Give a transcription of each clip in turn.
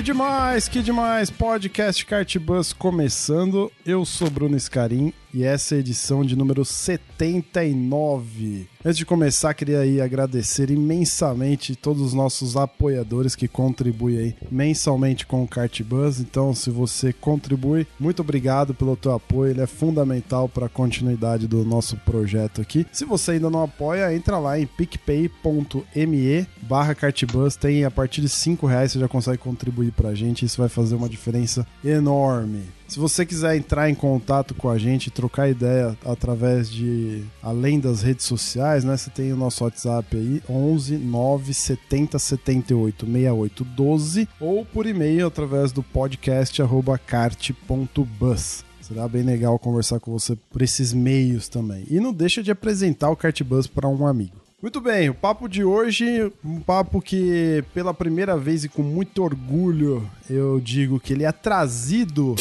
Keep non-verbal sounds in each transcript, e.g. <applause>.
Que demais, que demais! Podcast Cartbus começando. Eu sou Bruno Scarim e essa é a edição de número 79. Antes de começar, queria aí agradecer imensamente todos os nossos apoiadores que contribuem aí mensalmente com o Cartbus. Então, se você contribui, muito obrigado pelo teu apoio, ele é fundamental para a continuidade do nosso projeto aqui. Se você ainda não apoia, entra lá em picpay.me barra Cartbus, tem a partir de 5 reais você já consegue contribuir para a gente, isso vai fazer uma diferença enorme. Se você quiser entrar em contato com a gente, trocar ideia através de além das redes sociais, né? Você tem o nosso WhatsApp aí, 11 9 70 78 68 12 ou por e-mail através do podcast cart.bus. Será bem legal conversar com você por esses meios também. E não deixa de apresentar o Cartbus para um amigo. Muito bem, o papo de hoje, um papo que pela primeira vez e com muito orgulho eu digo que ele é trazido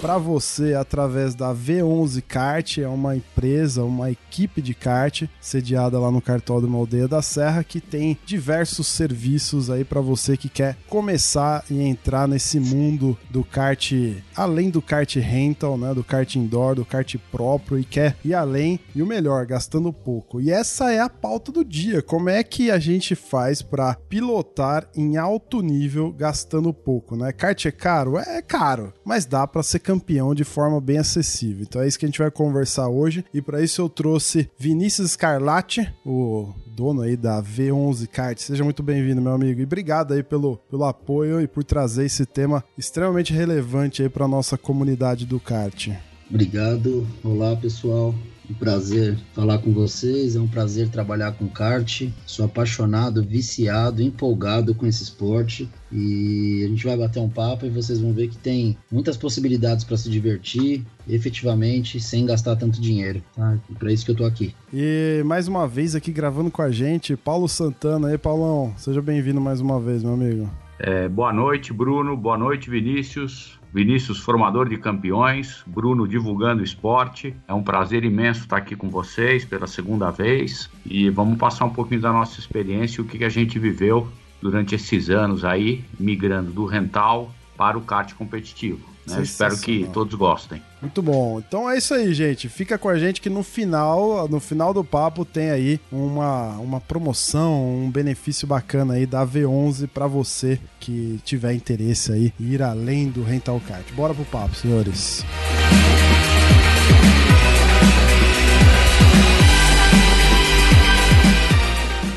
para você através da V11 Kart, é uma empresa, uma equipe de kart sediada lá no Cartódromo Aldeia da Serra que tem diversos serviços aí para você que quer começar e entrar nesse mundo do kart, além do kart rental, né, do kart indoor, do kart próprio e quer ir além e o melhor, gastando pouco. E essa é a pauta do dia. Como é que a gente faz para pilotar em alto nível gastando pouco, né? Kart é caro? É caro, mas dá para ser campeão de forma bem acessível. Então é isso que a gente vai conversar hoje. E para isso eu trouxe Vinícius Scarlatti, o dono aí da V11 Kart. Seja muito bem-vindo, meu amigo. E obrigado aí pelo, pelo apoio e por trazer esse tema extremamente relevante aí para nossa comunidade do kart. Obrigado. Olá, pessoal. Um prazer falar com vocês, é um prazer trabalhar com kart. Sou apaixonado, viciado, empolgado com esse esporte e a gente vai bater um papo e vocês vão ver que tem muitas possibilidades para se divertir efetivamente sem gastar tanto dinheiro, tá? E para isso que eu tô aqui. E mais uma vez aqui gravando com a gente, Paulo Santana. aí, Paulão, seja bem-vindo mais uma vez, meu amigo. É, boa noite, Bruno. Boa noite, Vinícius. Vinícius, formador de campeões, Bruno divulgando esporte. É um prazer imenso estar aqui com vocês pela segunda vez e vamos passar um pouquinho da nossa experiência e o que a gente viveu durante esses anos aí, migrando do rental para o kart competitivo. Né? Espero que todos gostem. Muito bom. Então é isso aí, gente. Fica com a gente que no final, no final do papo tem aí uma, uma promoção, um benefício bacana aí da V11 para você que tiver interesse aí ir além do rental kart. Bora pro papo, senhores. Música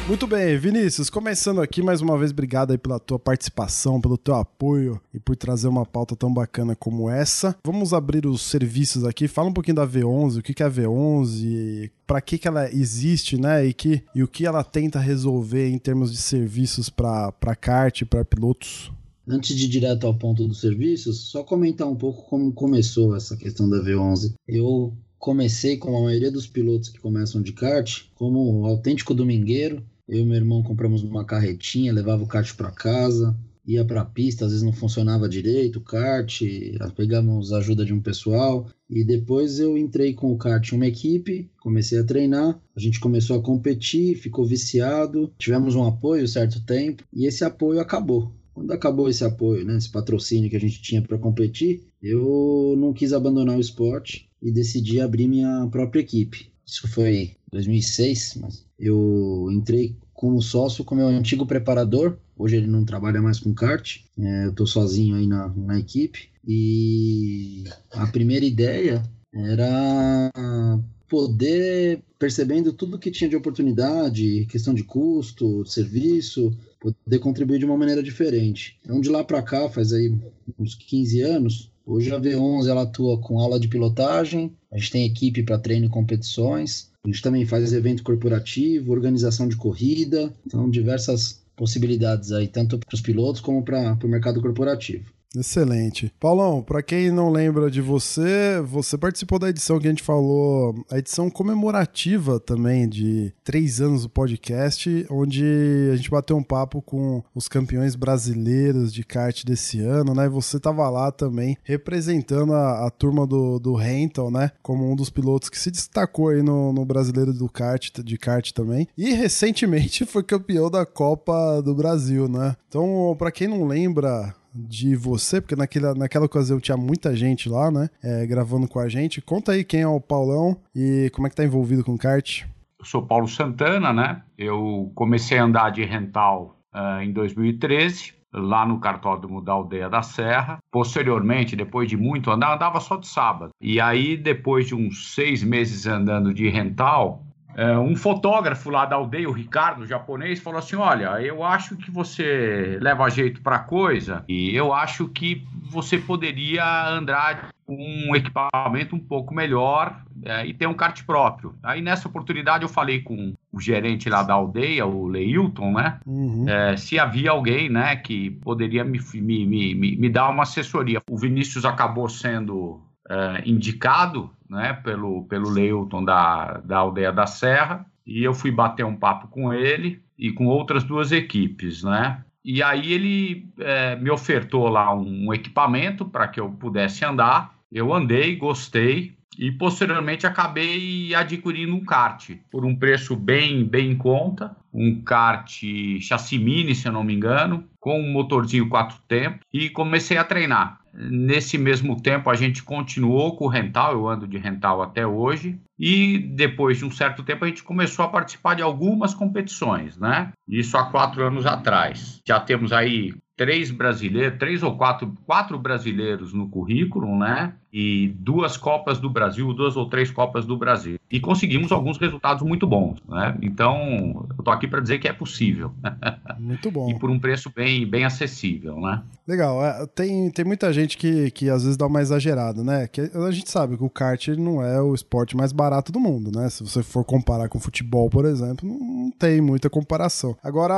Muito bem, Vinícius, começando aqui mais uma vez, obrigado aí pela tua participação, pelo teu apoio e por trazer uma pauta tão bacana como essa. Vamos abrir os serviços aqui. Fala um pouquinho da V11, o que é a V11, para que, que ela existe, né? E, que, e o que ela tenta resolver em termos de serviços para kart, para pilotos. Antes de ir direto ao ponto dos serviços, só comentar um pouco como começou essa questão da V11. Eu comecei, como a maioria dos pilotos que começam de kart, como autêntico domingueiro, eu e meu irmão compramos uma carretinha, levava o kart para casa, ia para a pista, às vezes não funcionava direito o kart, pegamos ajuda de um pessoal e depois eu entrei com o kart em uma equipe, comecei a treinar, a gente começou a competir, ficou viciado, tivemos um apoio certo tempo e esse apoio acabou. Quando acabou esse apoio, né, esse patrocínio que a gente tinha para competir, eu não quis abandonar o esporte e decidi abrir minha própria equipe. Isso foi 2006, mas eu entrei como sócio com meu antigo preparador. Hoje ele não trabalha mais com kart. É, eu estou sozinho aí na, na equipe. E a primeira ideia era poder, percebendo tudo que tinha de oportunidade, questão de custo, de serviço, poder contribuir de uma maneira diferente. Então, de lá para cá, faz aí uns 15 anos, hoje a V11 ela atua com aula de pilotagem, a gente tem equipe para treino e competições, a gente também faz evento corporativo, organização de corrida, então diversas possibilidades aí, tanto para os pilotos como para o mercado corporativo. Excelente. Paulão, para quem não lembra de você, você participou da edição que a gente falou, a edição comemorativa também de três anos do podcast, onde a gente bateu um papo com os campeões brasileiros de kart desse ano, né? E você tava lá também representando a, a turma do, do Rental, né? Como um dos pilotos que se destacou aí no, no brasileiro do kart, de kart também. E recentemente <laughs> foi campeão da Copa do Brasil, né? Então, para quem não lembra, de você, porque naquela, naquela ocasião tinha muita gente lá, né? É, gravando com a gente. Conta aí quem é o Paulão e como é que tá envolvido com kart. Eu sou Paulo Santana, né? Eu comecei a andar de rental uh, em 2013 lá no cartódromo da Aldeia da Serra. Posteriormente, depois de muito andar, andava só de sábado. E aí, depois de uns seis meses andando de rental, um fotógrafo lá da aldeia, o Ricardo, japonês, falou assim: Olha, eu acho que você leva jeito para coisa e eu acho que você poderia andar com um equipamento um pouco melhor é, e ter um kart próprio. Aí nessa oportunidade eu falei com o gerente lá da aldeia, o Leilton, né? Uhum. É, se havia alguém, né, que poderia me, me, me, me dar uma assessoria. O Vinícius acabou sendo é, indicado né, pelo, pelo Leuton da, da Aldeia da Serra, e eu fui bater um papo com ele e com outras duas equipes, né? E aí ele é, me ofertou lá um, um equipamento para que eu pudesse andar. Eu andei, gostei e posteriormente acabei adquirindo um kart por um preço bem bem em conta, um kart chassi mini, se eu não me engano, com um motorzinho quatro tempos e comecei a treinar. Nesse mesmo tempo, a gente continuou com o rental, eu ando de rental até hoje, e depois de um certo tempo, a gente começou a participar de algumas competições, né? Isso há quatro anos atrás. Já temos aí três brasileiros, três ou quatro, quatro brasileiros no currículo, né? E duas Copas do Brasil, duas ou três Copas do Brasil. E conseguimos alguns resultados muito bons, né? Então, eu tô aqui para dizer que é possível. <laughs> Muito bom. e por um preço bem, bem acessível, né? Legal. É, tem, tem muita gente que, que às vezes dá uma exagerada, né? Que a gente sabe que o kart não é o esporte mais barato do mundo, né? Se você for comparar com futebol, por exemplo, não, tem muita comparação. Agora,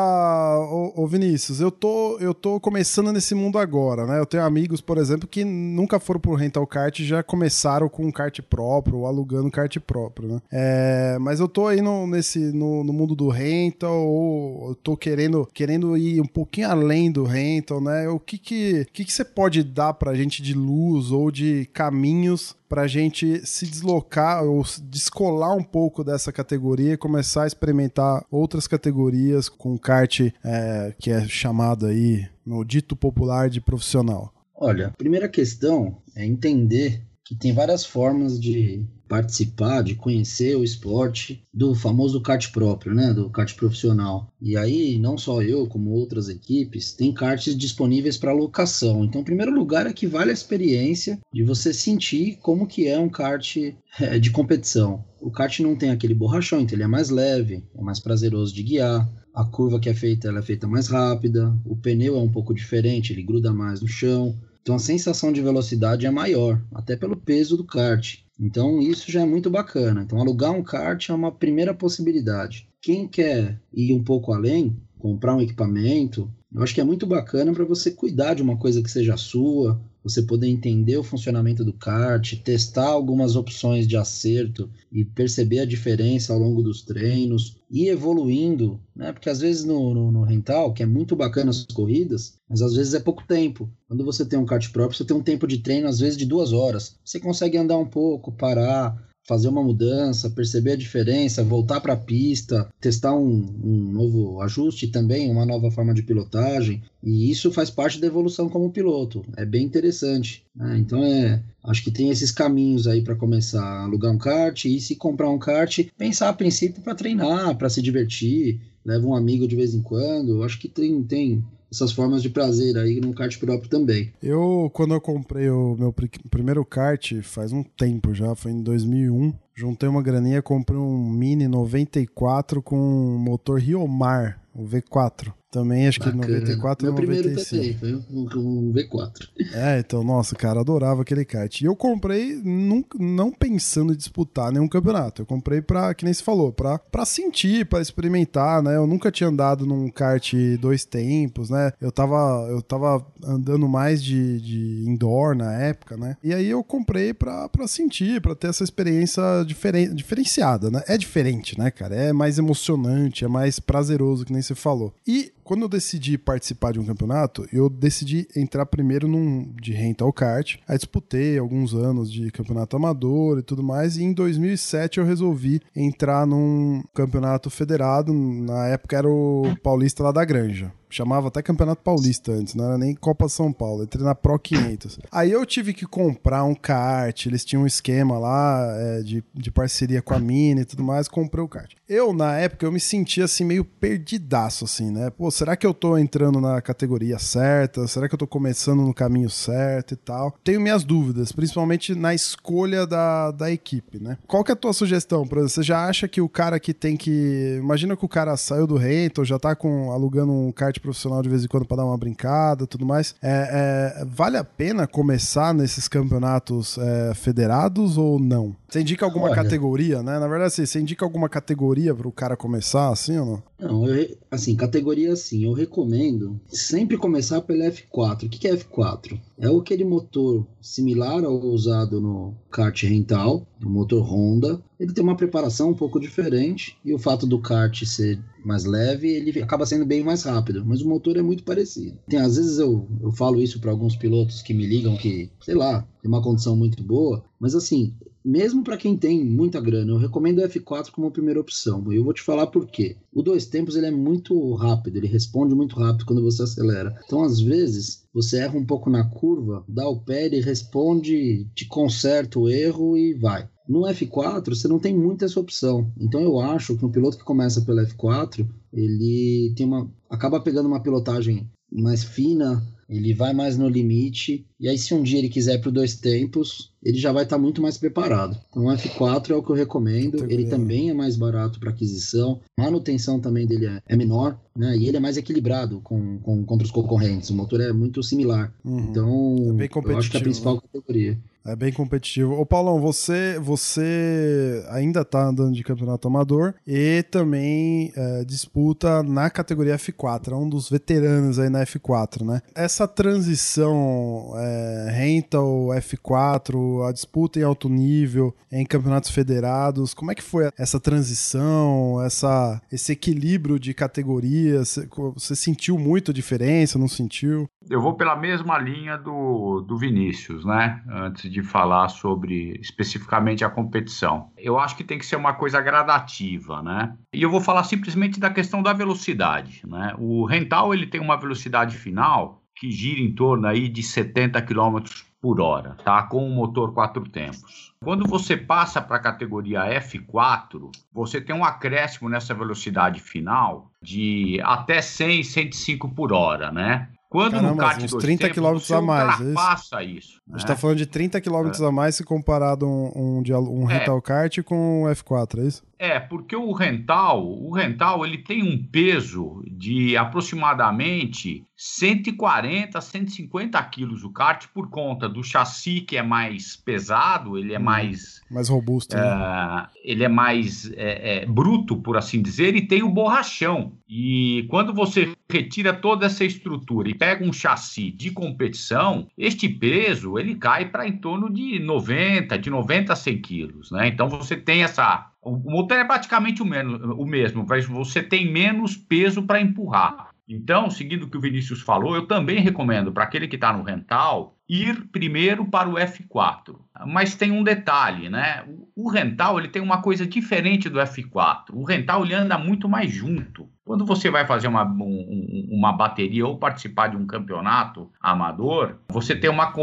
ô, ô Vinícius, eu tô, eu tô começando nesse mundo agora, né? Eu tenho amigos, por exemplo, que nunca foram pro rental kart já começaram com um kart próprio ou alugando kart próprio, né? É, mas eu tô aí no, nesse, no, no mundo do rental ou eu tô querendo, querendo ir um pouquinho além do rental, né? O que que, que, que você pode dar pra gente de luz ou de caminhos para a gente se deslocar ou descolar um pouco dessa categoria e começar a experimentar outras categorias com kart é, que é chamado aí no dito popular de profissional? Olha, a primeira questão é entender que tem várias formas de participar, de conhecer o esporte do famoso kart próprio, né, do kart profissional. E aí, não só eu, como outras equipes, tem karts disponíveis para locação. Então, primeiro lugar, é que vale a experiência de você sentir como que é um kart é, de competição. O kart não tem aquele borrachão, então ele é mais leve, é mais prazeroso de guiar. A curva que é feita, ela é feita mais rápida. O pneu é um pouco diferente, ele gruda mais no chão. Então a sensação de velocidade é maior, até pelo peso do kart. Então isso já é muito bacana. Então alugar um kart é uma primeira possibilidade. Quem quer ir um pouco além, comprar um equipamento, eu acho que é muito bacana para você cuidar de uma coisa que seja sua, você poder entender o funcionamento do kart, testar algumas opções de acerto e perceber a diferença ao longo dos treinos e evoluindo, né? Porque às vezes no, no, no, rental, que é muito bacana as corridas, mas às vezes é pouco tempo. Quando você tem um kart próprio, você tem um tempo de treino às vezes de duas horas. Você consegue andar um pouco, parar, fazer uma mudança, perceber a diferença, voltar para a pista, testar um, um, novo ajuste também, uma nova forma de pilotagem. E isso faz parte da evolução como piloto. É bem interessante. Né? Então é, acho que tem esses caminhos aí para começar a alugar um kart e se comprar um kart, pensar a princípio para treinar, para se divertir, leva um amigo de vez em quando. Acho que tem tem essas formas de prazer aí no kart próprio também. Eu, quando eu comprei o meu pr primeiro kart, faz um tempo já, foi em 2001, juntei uma graninha, comprei um Mini 94 com motor Riomar, o V4. Também acho Bacana. que 94 Meu 95. primeiro também, foi um, um, V4. É, então, nossa, cara, adorava aquele kart. E eu comprei não, não pensando em disputar nenhum campeonato. Eu comprei pra, que nem se falou, pra, pra sentir, pra experimentar, né? Eu nunca tinha andado num kart dois tempos, né? Eu tava, eu tava andando mais de, de indoor na época, né? E aí eu comprei pra, pra sentir, pra ter essa experiência diferen, diferenciada, né? É diferente, né, cara? É mais emocionante, é mais prazeroso, que nem você falou. E quando eu decidi participar de um campeonato, eu decidi entrar primeiro num de rental kart. Aí disputei alguns anos de campeonato amador e tudo mais. E em 2007 eu resolvi entrar num campeonato federado. Na época era o Paulista lá da Granja. Chamava até Campeonato Paulista antes, não era nem Copa São Paulo. Entrei na Pro 500. Aí eu tive que comprar um kart, eles tinham um esquema lá é, de, de parceria com a Mini e tudo mais, comprei o kart. Eu, na época, eu me sentia assim meio perdidaço, assim, né? Pô, será que eu tô entrando na categoria certa? Será que eu tô começando no caminho certo e tal? Tenho minhas dúvidas, principalmente na escolha da, da equipe, né? Qual que é a tua sugestão? Exemplo, você já acha que o cara que tem que... Imagina que o cara saiu do rental, já tá com, alugando um kart profissional de vez em quando para dar uma brincada tudo mais. É, é, vale a pena começar nesses campeonatos é, federados ou não? Você indica alguma Olha, categoria, né? Na verdade, assim, você indica alguma categoria para o cara começar, assim ou não? Não, eu, assim, categoria assim, eu recomendo sempre começar pelo F4. O que é F4? É aquele motor similar ao usado no kart rental, o motor Honda. Ele tem uma preparação um pouco diferente e o fato do kart ser mais leve, ele acaba sendo bem mais rápido, mas o motor é muito parecido. Tem às vezes eu, eu falo isso para alguns pilotos que me ligam que, sei lá, tem uma condição muito boa, mas assim, mesmo para quem tem muita grana, eu recomendo o F4 como primeira opção. E eu vou te falar por quê. O dois tempos ele é muito rápido, ele responde muito rápido quando você acelera. Então, às vezes, você erra um pouco na curva, dá o pé, ele responde, te conserta o erro e vai. No F4, você não tem muita essa opção. Então, eu acho que um piloto que começa pelo F4, ele tem uma acaba pegando uma pilotagem mais fina, ele vai mais no limite, e aí se um dia ele quiser para dois tempos, ele já vai estar tá muito mais preparado. Então o F4 é o que eu recomendo, ele também é mais barato para aquisição, a manutenção também dele é, é, menor, né? E ele é mais equilibrado com, com, contra os concorrentes, o motor é muito similar. Uhum. Então, é eu acho que é a principal né? categoria. É bem competitivo. Ô Paulão, você, você ainda tá andando de campeonato amador e também é, disputa na categoria F4, é um dos veteranos aí na F4, né? Essa transição é, rental F4, a disputa em alto nível, em campeonatos federados, como é que foi essa transição, essa, esse equilíbrio de categorias? Você sentiu muito a diferença, não sentiu? Eu vou pela mesma linha do, do Vinícius, né? Antes de falar sobre especificamente a competição. Eu acho que tem que ser uma coisa gradativa, né? E eu vou falar simplesmente da questão da velocidade, né? O rental ele tem uma velocidade final que gira em torno aí de 70 km por hora, tá? Com o motor quatro tempos. Quando você passa para a categoria F4, você tem um acréscimo nessa velocidade final de até 100, 105 por hora, né? Quando Caramba, no kart uns 30 km a mais. Passa isso. A gente né? tá falando de 30 km é. a mais se comparado um, um, um é. rental kart com o F4, é isso? É, porque o rental, o rental ele tem um peso de aproximadamente 140, 150 quilos o kart por conta do chassi que é mais pesado, ele é hum, mais mais robusto, né? é, ele é mais é, é, bruto, por assim dizer, e tem o borrachão. E quando você retira toda essa estrutura e pega um chassi de competição, este peso ele cai para em torno de 90, de 90 a 100 quilos, né? Então você tem essa o motor é praticamente o, o mesmo, mas você tem menos peso para empurrar. Então, seguindo o que o Vinícius falou, eu também recomendo para aquele que está no rental ir primeiro para o F4. Mas tem um detalhe, né? O rental ele tem uma coisa diferente do F4. O rental ele anda muito mais junto. Quando você vai fazer uma, um, uma bateria ou participar de um campeonato amador, você tem uma,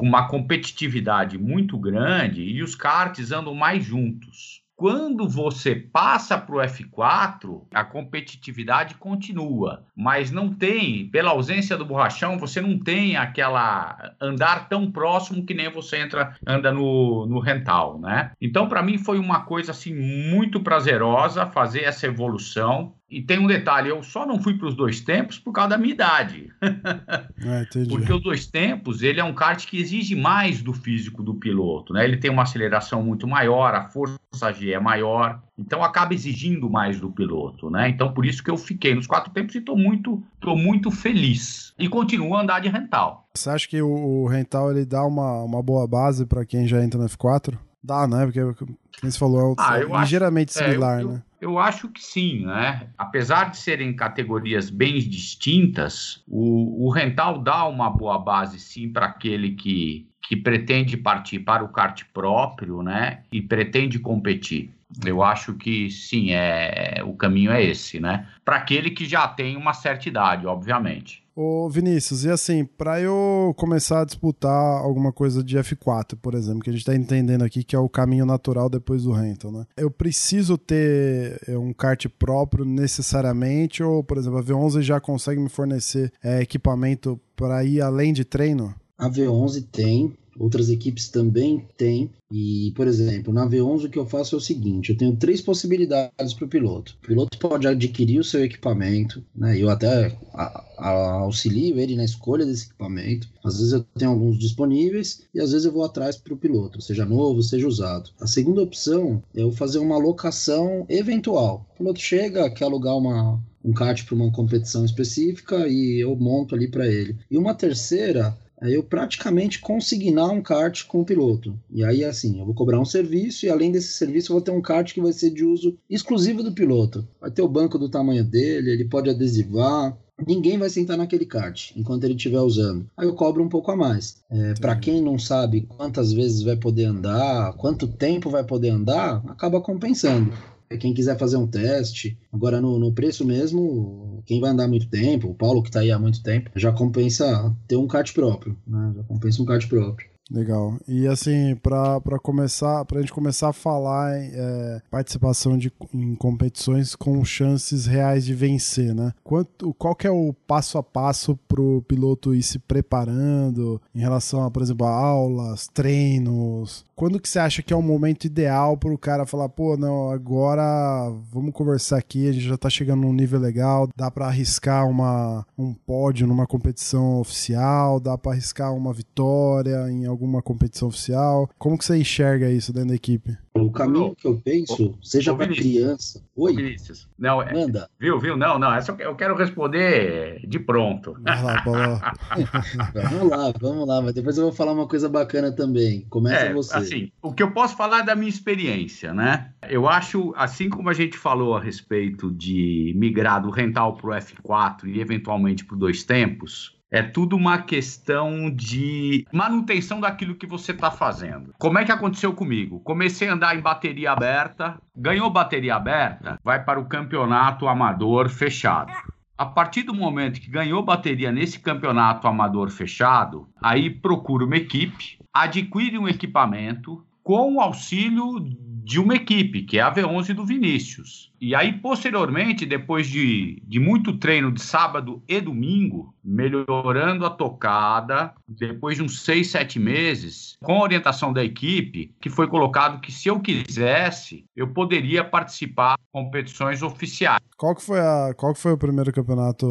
uma competitividade muito grande e os karts andam mais juntos. Quando você passa para o F4, a competitividade continua, mas não tem, pela ausência do borrachão, você não tem aquela andar tão próximo que nem você entra anda no, no rental, né? Então, para mim foi uma coisa assim muito prazerosa fazer essa evolução E tem um detalhe, eu só não fui para os dois tempos por causa da minha idade. <laughs> Entendi. Porque os dois tempos, ele é um kart que exige mais do físico do piloto, né? Ele tem uma aceleração muito maior, a força G é maior, então acaba exigindo mais do piloto, né? Então por isso que eu fiquei nos quatro tempos e estou muito, tô muito feliz. E continuo a andar de rental. Você acha que o, o rental ele dá uma, uma boa base para quem já entra no F4? Dá, né? Porque, como você falou, é Ah, é eu acho- ligeiramente É, similar, eu, né? eu, eu acho que sim, né? Apesar de serem categorias bem distintas, o, o rental dá uma boa base sim para aquele que, que pretende partir para o kart próprio, né? E pretende competir. Eu acho que sim, é o caminho é esse, né? Para aquele que já tem uma certa idade, obviamente. Ô Vinícius, e assim, pra eu começar a disputar alguma coisa de F4, por exemplo, que a gente tá entendendo aqui que é o caminho natural depois do rental, né? Eu preciso ter é, um kart próprio necessariamente, ou, por exemplo, a V11 já consegue me fornecer é, equipamento para ir além de treino? A V11 tem, outras equipes também têm. E, por exemplo, na V11 o que eu faço é o seguinte: eu tenho três possibilidades para o piloto. O piloto pode adquirir o seu equipamento, né? Eu até auxilio ele na escolha desse equipamento. Às vezes eu tenho alguns disponíveis e às vezes eu vou atrás para o piloto, seja novo, seja usado. A segunda opção é eu fazer uma locação eventual. O piloto chega, quer alugar uma, um kart para uma competição específica e eu monto ali para ele. E uma terceira é eu praticamente consignar um kart com o piloto. E aí, assim, eu vou cobrar um serviço e além desse serviço eu vou ter um kart que vai ser de uso exclusivo do piloto. Vai ter o banco do tamanho dele, ele pode adesivar. Ninguém vai sentar naquele kart enquanto ele estiver usando. Aí eu cobro um pouco a mais. É, para quem não sabe quantas vezes vai poder andar, quanto tempo vai poder andar, acaba compensando. É, Quem quiser fazer um teste, agora no, no preço mesmo, quem vai andar muito tempo, o Paulo que está aí há muito tempo, já compensa ter um kart próprio, né? Já compensa um kart próprio. Legal. E assim, pra começar, pra gente começar a falar em é, participação de, em competições com chances reais de vencer, né? Quanto, qual que é o passo a passo pro piloto ir se preparando em relação a, por exemplo, a aulas, treinos? Quando que você acha que é o momento ideal pro cara falar, pô, não, agora vamos conversar aqui, a gente já tá chegando num nível legal, dá pra arriscar uma, um pódio numa competição oficial, dá pra arriscar uma vitória em alguma competição oficial. Como que você enxerga isso dentro da equipe? O caminho que eu penso, seja ô, para criança. Oi, Vinícius. Não, é- manda. viu, viu? Não, não, essa eu que- eu quero responder de pronto. Vai lá. <laughs> Vamos lá, vamos lá, mas depois eu vou falar uma coisa bacana também. Começa É, você. assim, o que eu posso falar é da minha experiência, né? Eu acho, assim como a gente falou a respeito de migrar do rental para o F4 e eventualmente para dois tempos, é tudo uma questão de manutenção daquilo que você está fazendo. Como é que aconteceu comigo? Comecei a andar em bateria aberta, ganhou bateria aberta, vai para o campeonato amador fechado. A partir do momento que ganhou bateria nesse campeonato amador fechado, aí procura uma equipe, adquire um equipamento com o auxílio de uma equipe, que é a V11 do Vinícius. E aí, posteriormente, depois de, de muito treino de sábado e domingo, melhorando a tocada, depois de uns seis, sete meses, com a orientação da equipe, que foi colocado que se eu quisesse, eu poderia participar de competições oficiais. Qual que foi a, qual que foi o primeiro campeonato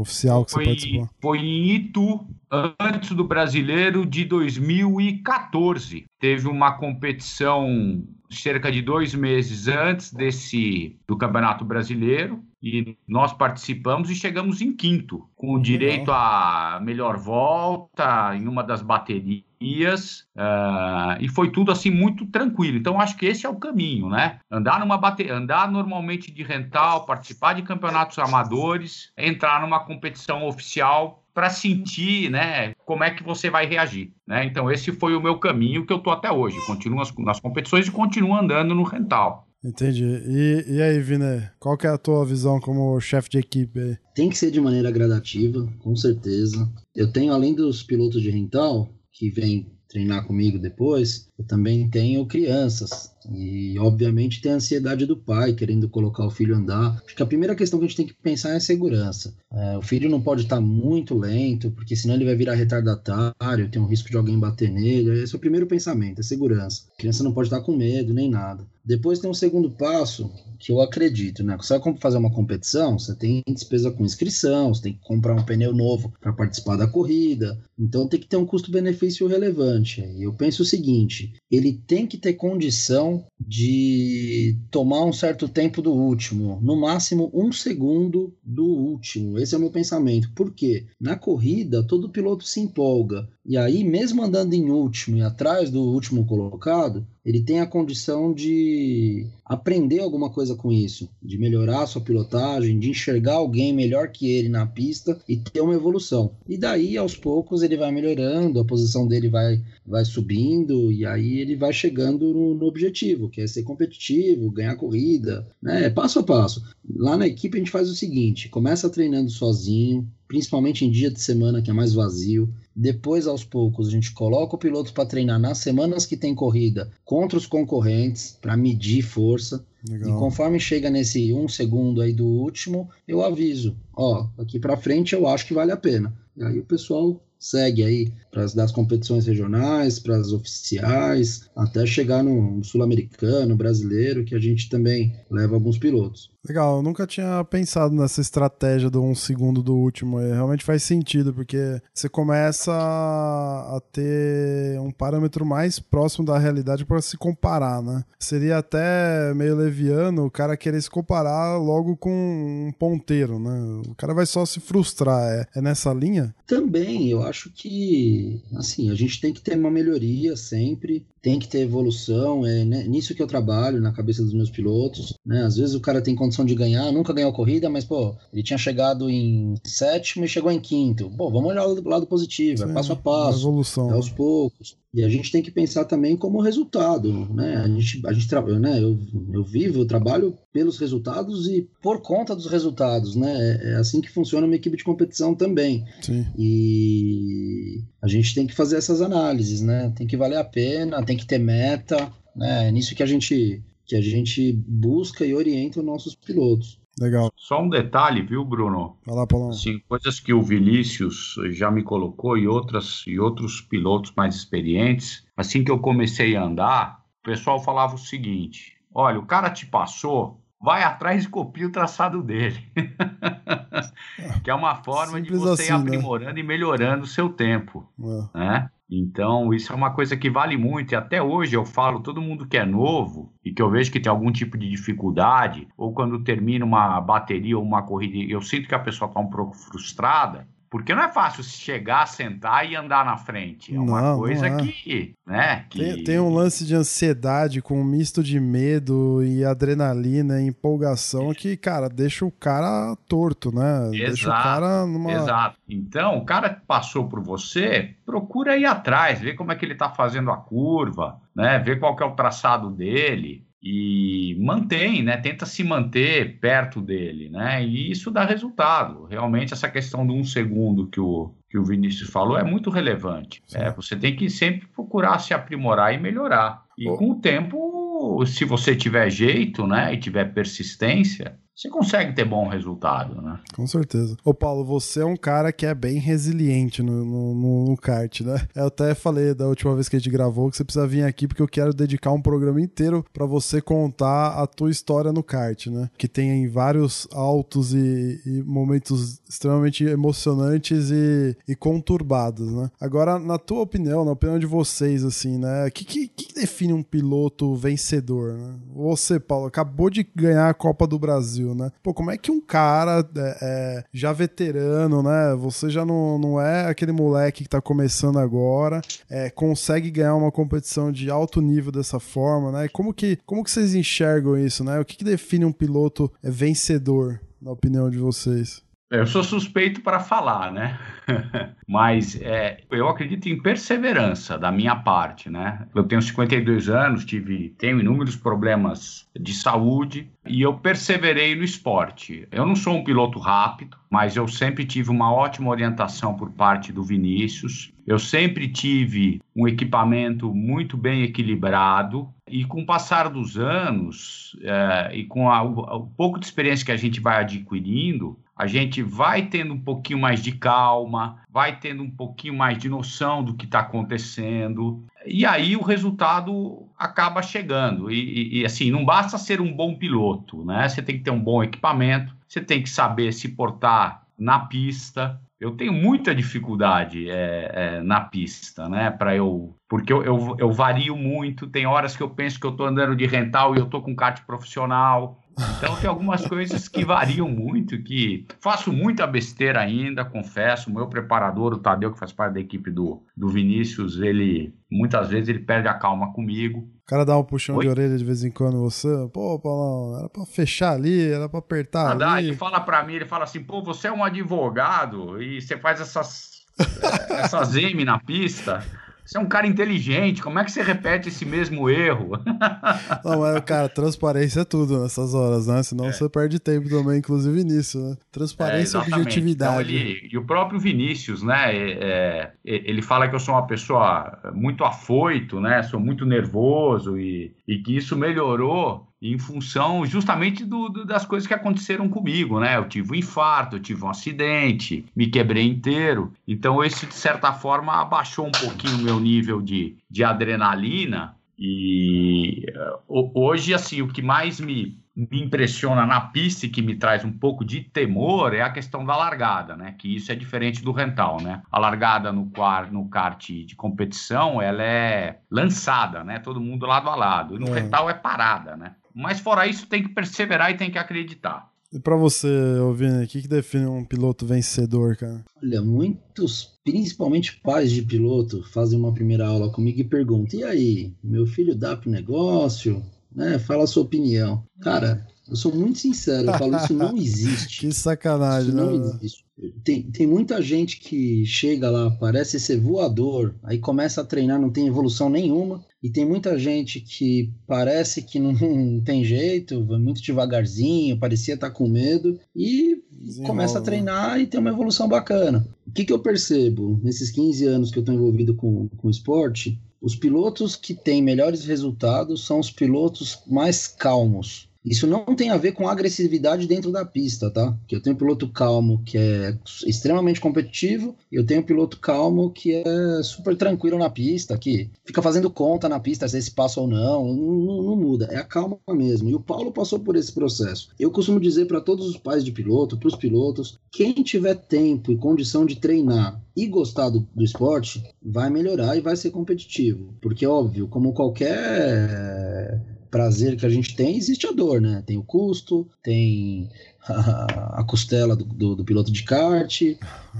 oficial que você Foi, participou? foi em Itu, antes do brasileiro de 2014. Teve uma competição cerca de dois meses antes desse do Campeonato Brasileiro e nós participamos e chegamos em quinto, com direito à melhor volta em uma das baterias ah, e foi tudo assim muito tranquilo. Então acho que esse é o caminho, né? Andar numa bate... andar normalmente de rental, participar de campeonatos amadores, entrar numa competição oficial para sentir, né, como é que você vai reagir, né? Então esse foi o meu caminho que eu tô até hoje. Continuo nas, nas competições e continuo andando no rental. Entendi. E, e aí, Viner, qual que é a tua visão como chefe de equipe aí? Tem que ser de maneira gradativa, com certeza. Eu tenho, além dos pilotos de rental, que vêm treinar comigo depois, eu também tenho crianças E, obviamente, tem a ansiedade do pai querendo colocar o filho andar. Acho que a primeira questão que a gente tem que pensar é a segurança. É, o filho não pode estar muito lento, porque senão ele vai virar retardatário, tem um risco de alguém bater nele. Esse é o primeiro pensamento, é segurança. A criança não pode estar com medo nem nada. Depois tem um segundo passo, que eu acredito, né? Você vai fazer uma competição, você tem despesa com inscrição, você tem que comprar um pneu novo para participar da corrida. Então tem que ter um custo-benefício relevante. E eu penso o seguinte: ele tem que ter condição de tomar um certo tempo do último, no máximo um segundo do último. Esse é o meu pensamento. Por quê? Na corrida, todo piloto se empolga. E aí, mesmo andando em último e atrás do último colocado, ele tem a condição de aprender alguma coisa com isso, de melhorar a sua pilotagem, de enxergar alguém melhor que ele na pista e ter uma evolução. E daí, aos poucos, ele vai melhorando, a posição dele vai, vai subindo e aí ele vai chegando no, no objetivo, que é ser competitivo, ganhar corrida, né? É passo a passo. Lá na equipe a gente faz o seguinte: começa treinando sozinho, principalmente em dia de semana que é mais vazio. Depois, aos poucos, a gente coloca o piloto para treinar nas semanas que tem corrida contra os concorrentes, para medir força. Legal. E conforme chega nesse um segundo aí do último, eu aviso: ó, aqui para frente eu acho que vale a pena. E aí o pessoal segue aí para das competições regionais, para as oficiais, até chegar no sul-americano, brasileiro, que a gente também leva alguns pilotos. Legal, eu nunca tinha pensado nessa estratégia do um segundo do último. Realmente faz sentido, porque você começa a ter um parâmetro mais próximo da realidade para se comparar, né? Seria até meio leviano o cara querer se comparar logo com um ponteiro, né? O cara vai só se frustrar. É, é nessa linha? Também, eu acho que assim, a gente tem que ter uma melhoria sempre tem que ter evolução, é né, nisso que eu trabalho na cabeça dos meus pilotos, né? Às vezes o cara tem condição de ganhar, nunca ganhou corrida, mas pô, ele tinha chegado em sétimo e chegou em quinto. Pô, vamos olhar o lado positivo, Sim, é passo a passo, evolução, é aos poucos. E a gente tem que pensar também como resultado, né? A gente, a gente trabalha, né? Eu, eu vivo, eu trabalho pelos resultados e por conta dos resultados, né? É, é assim que funciona uma equipe de competição também. Sim. E a gente tem que fazer essas análises, né? Tem que valer a pena, tem que ter meta, né? É nisso que a gente que a gente busca e orienta os nossos pilotos. Legal. Só um detalhe, viu, Bruno? Lá, Paulão. Sim, coisas que o Vinícius já me colocou e outras e outros pilotos mais experientes. Assim que eu comecei a andar, o pessoal falava o seguinte: olha, o cara te passou, vai atrás e copia o traçado dele. <laughs> que é uma forma Simples de você assim, ir né? aprimorando né? e melhorando o seu tempo. É. Né? Então, isso é uma coisa que vale muito, e até hoje eu falo, todo mundo que é novo e que eu vejo que tem algum tipo de dificuldade, ou quando termina uma bateria ou uma corrida, eu sinto que a pessoa está um pouco frustrada, porque não é fácil chegar, sentar e andar na frente. É uma não, coisa não é. que, né? Que... Tem, tem, um lance de ansiedade com um misto de medo e adrenalina e empolgação que, cara, deixa o cara torto, né? Exato, deixa o cara numa. Exato. Então, o cara que passou por você, procura ir atrás, ver como é que ele tá fazendo a curva, né? Ver qual que é o traçado dele e mantém, né? Tenta se manter perto dele, né? E isso dá resultado. Realmente essa questão do um segundo que o que o Vinícius falou é muito relevante. É, você tem que sempre procurar se aprimorar e melhorar. E oh. com o tempo, se você tiver jeito, né, e tiver persistência, você consegue ter bom resultado, né? Com certeza. Ô Paulo, você é um cara que é bem resiliente no, no, no, kart, né? Eu até falei da última vez que a gente gravou que você precisa vir aqui porque eu quero dedicar um programa inteiro para você contar a tua história no kart, né? Que tem vários altos e, e momentos extremamente emocionantes e, e, conturbados, né? Agora, na tua opinião, na opinião de vocês, assim, né? O que, que, que define um piloto vencedor, né? Você, Paulo, acabou de ganhar a Copa do Brasil Brasil, né? Pô, como é que um cara é, é, já veterano, né? Você já não, não é aquele moleque que tá começando agora, é, consegue ganhar uma competição de alto nível dessa forma, né? Como que, como que vocês enxergam isso, né? O que, que define um piloto vencedor, na opinião de vocês? Eu sou suspeito para falar, né? <laughs> Mas é, eu acredito em perseverança da minha parte, né? Eu tenho 52 anos, tive, tenho inúmeros problemas de saúde e eu perseverei no esporte. Eu não sou um piloto rápido, mas eu sempre tive uma ótima orientação por parte do Vinícius. Eu sempre tive um equipamento muito bem equilibrado e com o passar dos anos é, e com a, o, o pouco de experiência que a gente vai adquirindo, a gente vai tendo um pouquinho mais de calma, vai tendo um pouquinho mais de noção do que está acontecendo, e aí o resultado acaba chegando. E, e, assim, não basta ser um bom piloto, né? Você tem que ter um bom equipamento, você tem que saber se portar na pista. Eu tenho muita dificuldade é, é, na pista, né? Para eu, porque eu, eu, eu vario muito. Tem horas que eu penso que eu estou andando de rental e eu estou com kart profissional. Então tem algumas coisas que variam muito, que faço muita besteira ainda, confesso. O meu preparador, o Tadeu, que faz parte da equipe do, do Vinícius, ele muitas vezes ele perde a calma comigo. O cara dá um puxão Oi? de orelha de vez em quando você, pô, Paulão, era pra fechar ali, era pra apertar ah, ali. Ele fala pra mim, ele fala assim, pô, você é um advogado e você faz essas, <laughs> essas M na pista. Você é um cara inteligente, como é que você repete esse mesmo erro? <laughs> Não, mas, cara, transparência é tudo nessas horas, né? Senão é. você perde tempo também, inclusive nisso, né? Transparência e é, objetividade. Então, ele, e o próprio Vinícius, né? É, é, ele fala que eu sou uma pessoa muito afoito, né? Sou muito nervoso e, e que isso melhorou em função justamente do, do, das coisas que aconteceram comigo, né? Eu tive um infarto, eu tive um acidente, me quebrei inteiro. Então, isso, de certa forma, abaixou um pouquinho o meu nível de, de adrenalina. E uh, hoje, assim, o que mais me, me impressiona na pista e que me traz um pouco de temor é a questão da largada, né? Que isso é diferente do rental, né? A largada no, quar, no kart de competição, ela é lançada, né? Todo mundo lado a lado. E no é. rental é parada, né? Mas fora isso, tem que perseverar e tem que acreditar. E para você, Ovini, o que, que define um piloto vencedor, cara? Olha, muitos, principalmente pais de piloto, fazem uma primeira aula comigo e perguntam: e aí, meu filho dá pro negócio? Né? Fala a sua opinião. Cara, eu sou muito sincero, eu falo, isso não <laughs> existe. que sacanagem, isso não né? existe. Tem, tem muita gente que chega lá, parece ser voador, aí começa a treinar, não tem evolução nenhuma. E tem muita gente que parece que não <laughs> tem jeito, vai muito devagarzinho, parecia estar tá com medo, e Desenvolve. começa a treinar e tem uma evolução bacana. O que, que eu percebo nesses 15 anos que eu estou envolvido com, com esporte? Os pilotos que têm melhores resultados são os pilotos mais calmos isso não tem a ver com agressividade dentro da pista, tá? Que eu tenho um piloto calmo que é extremamente competitivo, e eu tenho um piloto calmo que é super tranquilo na pista, que fica fazendo conta na pista se esse passa ou não, não, não muda, é a calma mesmo. E o Paulo passou por esse processo. Eu costumo dizer para todos os pais de piloto, para os pilotos, quem tiver tempo e condição de treinar e gostar do, do esporte, vai melhorar e vai ser competitivo. Porque, óbvio, como qualquer prazer que a gente tem, existe a dor, né? Tem o custo, tem a, a costela do, do, do, piloto de kart,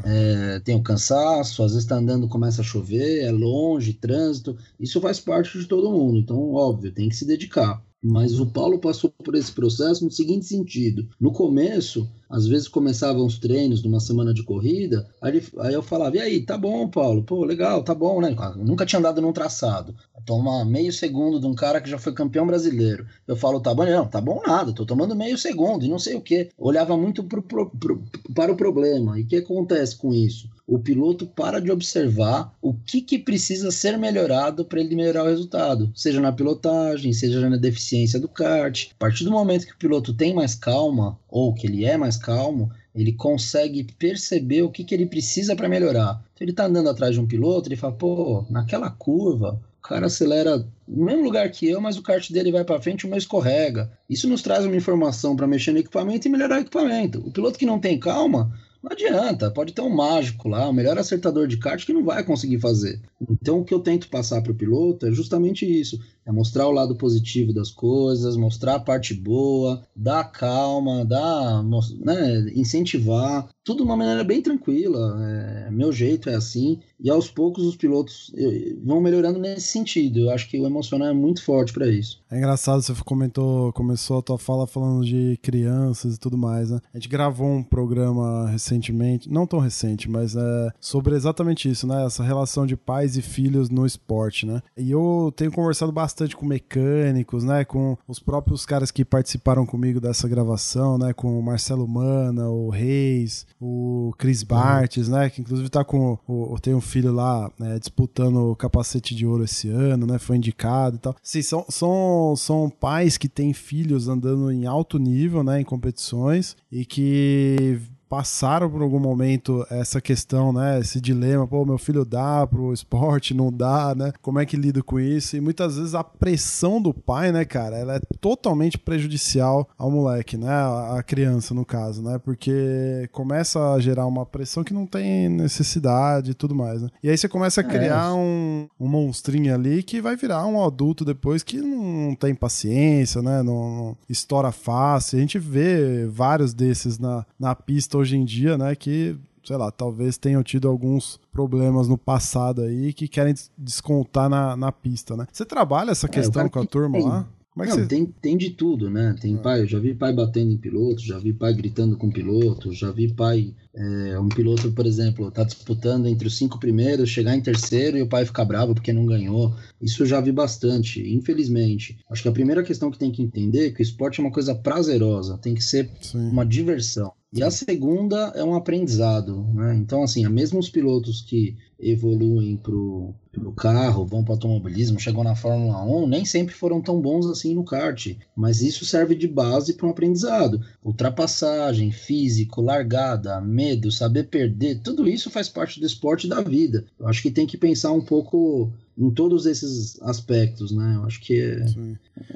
é, tem o cansaço, às vezes está andando, começa a chover, é longe, trânsito, isso faz parte de todo mundo, então, óbvio, tem que se dedicar. Mas o Paulo passou por esse processo no seguinte sentido: no começo, às vezes começavam os treinos de uma semana de corrida, aí, aí eu falava, e aí, tá bom, Paulo, pô, legal, tá bom, né? Eu nunca tinha andado num traçado. Toma meio segundo de um cara que já foi campeão brasileiro. Eu falo, tá bom, não, tá bom nada, tô tomando meio segundo e não sei o que. Olhava muito pro, pro, pro, para o problema. E o que acontece com isso? o piloto para de observar o que, que precisa ser melhorado para ele melhorar o resultado, seja na pilotagem, seja na deficiência do kart. A partir do momento que o piloto tem mais calma, ou que ele é mais calmo, ele consegue perceber o que, que ele precisa para melhorar. Então ele está andando atrás de um piloto, ele fala, pô, naquela curva, o cara acelera no mesmo lugar que eu, mas o kart dele vai para frente e o meu escorrega. Isso nos traz uma informação para mexer no equipamento e melhorar o equipamento. O piloto que não tem calma, não adianta, pode ter um mágico lá, o melhor acertador de kart que não vai conseguir fazer. Então o que eu tento passar para o piloto é justamente isso: É mostrar o lado positivo das coisas, mostrar a parte boa, dar calma, dar, né, incentivar, tudo de uma maneira bem tranquila. É, meu jeito é assim. E aos poucos os pilotos eh, vão melhorando nesse sentido. Eu acho que o emocional é muito forte para isso. É engraçado, você comentou, começou a tua fala falando de crianças e tudo mais, né? A gente gravou um programa recentemente, não tão recente, mas é sobre exatamente isso, né? Essa relação de pais e filhos no esporte, né? E eu tenho conversado bastante com mecânicos, né? Com os próprios caras que participaram comigo dessa gravação, né? Com o Marcelo Mana, o Reis, o Chris Bartes, né? Que inclusive tá com o, tem um filho lá né, disputando o capacete de ouro esse ano, né? Foi indicado e tal. Sim, são, são, são pais que têm filhos andando em alto nível, né? Em competições e que passaram por algum momento essa questão, né? Esse dilema, pô, meu filho dá pro esporte, não dá, né? Como é que lido com isso? E muitas vezes a pressão do pai, né, cara, ela é totalmente prejudicial ao moleque, né? A criança, no caso, né? Porque começa a gerar uma pressão que não tem necessidade e tudo mais, né? E aí você começa a é. criar é. um, um monstrinho ali que vai virar um adulto depois que não tem paciência, né? Não, não estoura fácil. A gente vê vários desses na, na pista hoje em dia, né, que sei lá, talvez tenham tido alguns problemas no passado aí que querem descontar na, na pista, né? Você trabalha essa é, questão é, com a turma tem. lá? Como é Não, você... tem, tem de tudo, né? Tem ah. pai, eu já vi pai batendo em piloto, já vi pai gritando com piloto, já vi pai, é, um piloto, por exemplo, tá disputando entre os cinco primeiros, chegar em terceiro e o pai ficar bravo porque não ganhou. Isso eu já vi bastante, infelizmente. Acho que a primeira questão que tem que entender é que o esporte é uma coisa prazerosa, tem que ser Sim. uma diversão. E a segunda é um aprendizado, né? Então, assim, mesmo os pilotos que evoluem pro, pro carro, vão para automobilismo, chegam na Fórmula 1, nem sempre foram tão bons assim no kart, mas isso serve de base para um aprendizado. Ultrapassagem, físico, largada, medo, saber perder, tudo isso faz parte do esporte da vida. Eu acho que tem que pensar um pouco em todos esses aspectos, né? Eu acho que é,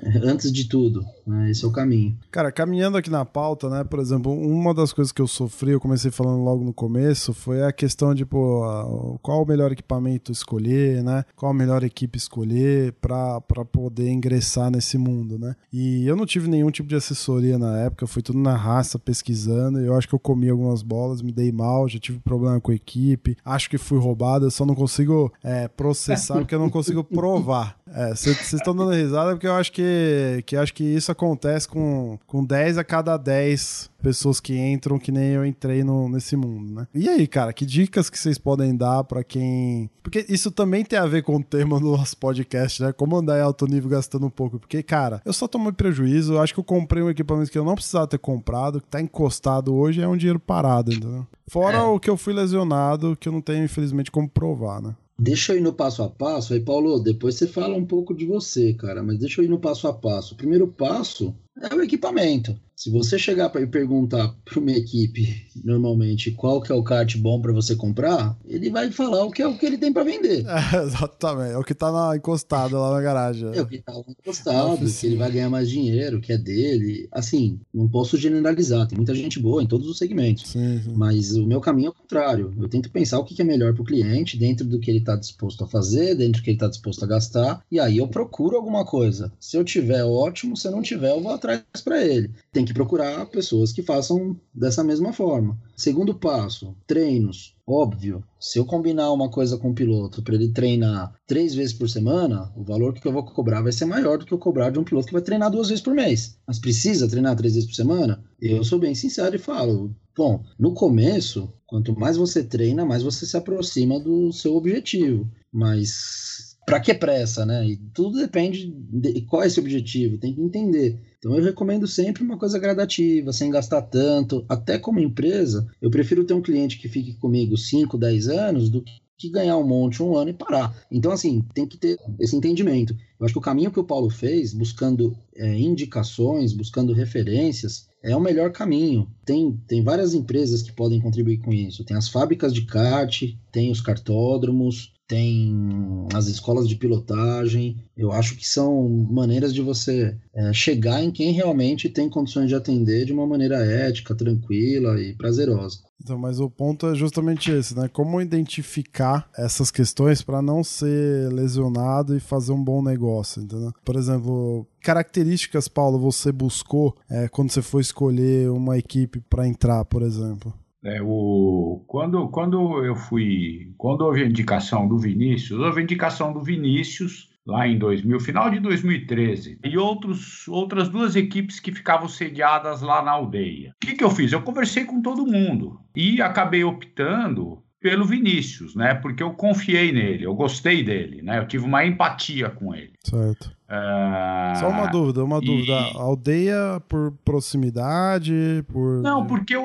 é, antes de tudo, né? esse é o caminho. Cara, caminhando aqui na pauta, né? Por exemplo, uma das coisas que eu sofri, eu comecei falando logo no começo, foi a questão de, pô, qual o melhor equipamento escolher, né? Qual a melhor equipe escolher para poder ingressar nesse mundo, né? E eu não tive nenhum tipo de assessoria na época, foi tudo na raça, pesquisando, eu acho que eu comi algumas bolas, me dei mal, já tive problema com a equipe, acho que fui roubado, eu só não consigo é, processar <laughs> porque eu não consigo <laughs> provar. Vocês é, estão dando risada porque eu acho que, que acho que isso acontece com, com 10 a cada 10 pessoas que entram que nem eu entrei no, nesse mundo, né? E aí, cara, que dicas que vocês podem dar para quem... Porque isso também tem a ver com o tema do nosso podcast, né? Como andar em alto nível gastando um pouco. Porque, cara, eu só tomei prejuízo, eu acho que eu comprei um equipamento que eu não precisava ter comprado, que tá encostado hoje, é um dinheiro parado, entendeu? Fora é. o que eu fui lesionado, que eu não tenho, infelizmente, como provar, né? Deixa eu ir no passo a passo. Aí, Paulo, depois você fala um pouco de você, cara, mas deixa eu ir no passo a passo. O primeiro passo é o equipamento. Se você chegar para perguntar para uma equipe, normalmente, qual que é o kart bom para você comprar, ele vai falar o que é o que ele tem para vender. É, <laughs> exatamente. É o que tá na, encostado lá na garagem. É o que tá encostado, que ele vai ganhar mais dinheiro, que é dele. Assim, não posso generalizar. Tem muita gente boa em todos os segmentos. Sim, sim. Mas o meu caminho é o contrário. Eu tento pensar o que é melhor para o cliente, dentro do que ele está disposto a fazer, dentro do que ele está disposto a gastar. E aí eu procuro alguma coisa. Se eu tiver, ótimo. Se eu não tiver, eu vou atrás para ele. Tem que procurar pessoas que façam dessa mesma forma. Segundo passo, treinos. Óbvio, se eu combinar uma coisa com o piloto para ele treinar três vezes por semana, o valor que eu vou cobrar vai ser maior do que eu cobrar de um piloto que vai treinar duas vezes por mês. Mas precisa treinar três vezes por semana? Eu sou bem sincero e falo: bom, no começo, quanto mais você treina, mais você se aproxima do seu objetivo. Mas para que pressa, né? E tudo depende de qual é esse objetivo, tem que entender. Então eu recomendo sempre uma coisa gradativa, sem gastar tanto. Até como empresa, eu prefiro ter um cliente que fique comigo 5, 10 anos do que ganhar um monte um ano e parar. Então, assim, tem que ter esse entendimento. Eu acho que o caminho que o Paulo fez, buscando é, indicações, buscando referências, é o melhor caminho. Tem, tem várias empresas que podem contribuir com isso. Tem as fábricas de kart, tem os cartódromos, tem as escolas de pilotagem. Eu acho que são maneiras de você é, chegar em quem realmente tem condições de atender de uma maneira ética, tranquila e prazerosa. Então, mas o ponto é justamente esse, né? Como identificar essas questões para não ser lesionado e fazer um bom negócio, entendeu? Por exemplo, características, Paulo, você buscou é, quando você foi escolher uma equipe para entrar, por exemplo? É, o, quando, quando eu fui. Quando houve a indicação do Vinícius, houve a indicação do Vinícius lá em 2000, final de 2013, e outros, outras duas equipes que ficavam sediadas lá na aldeia. O que, que eu fiz? Eu conversei com todo mundo e acabei optando pelo Vinícius, né? Porque eu confiei nele, eu gostei dele, né? Eu tive uma empatia com ele. Certo. Uh... Só uma dúvida, uma e... dúvida. Aldeia por proximidade, por... Não, porque eu,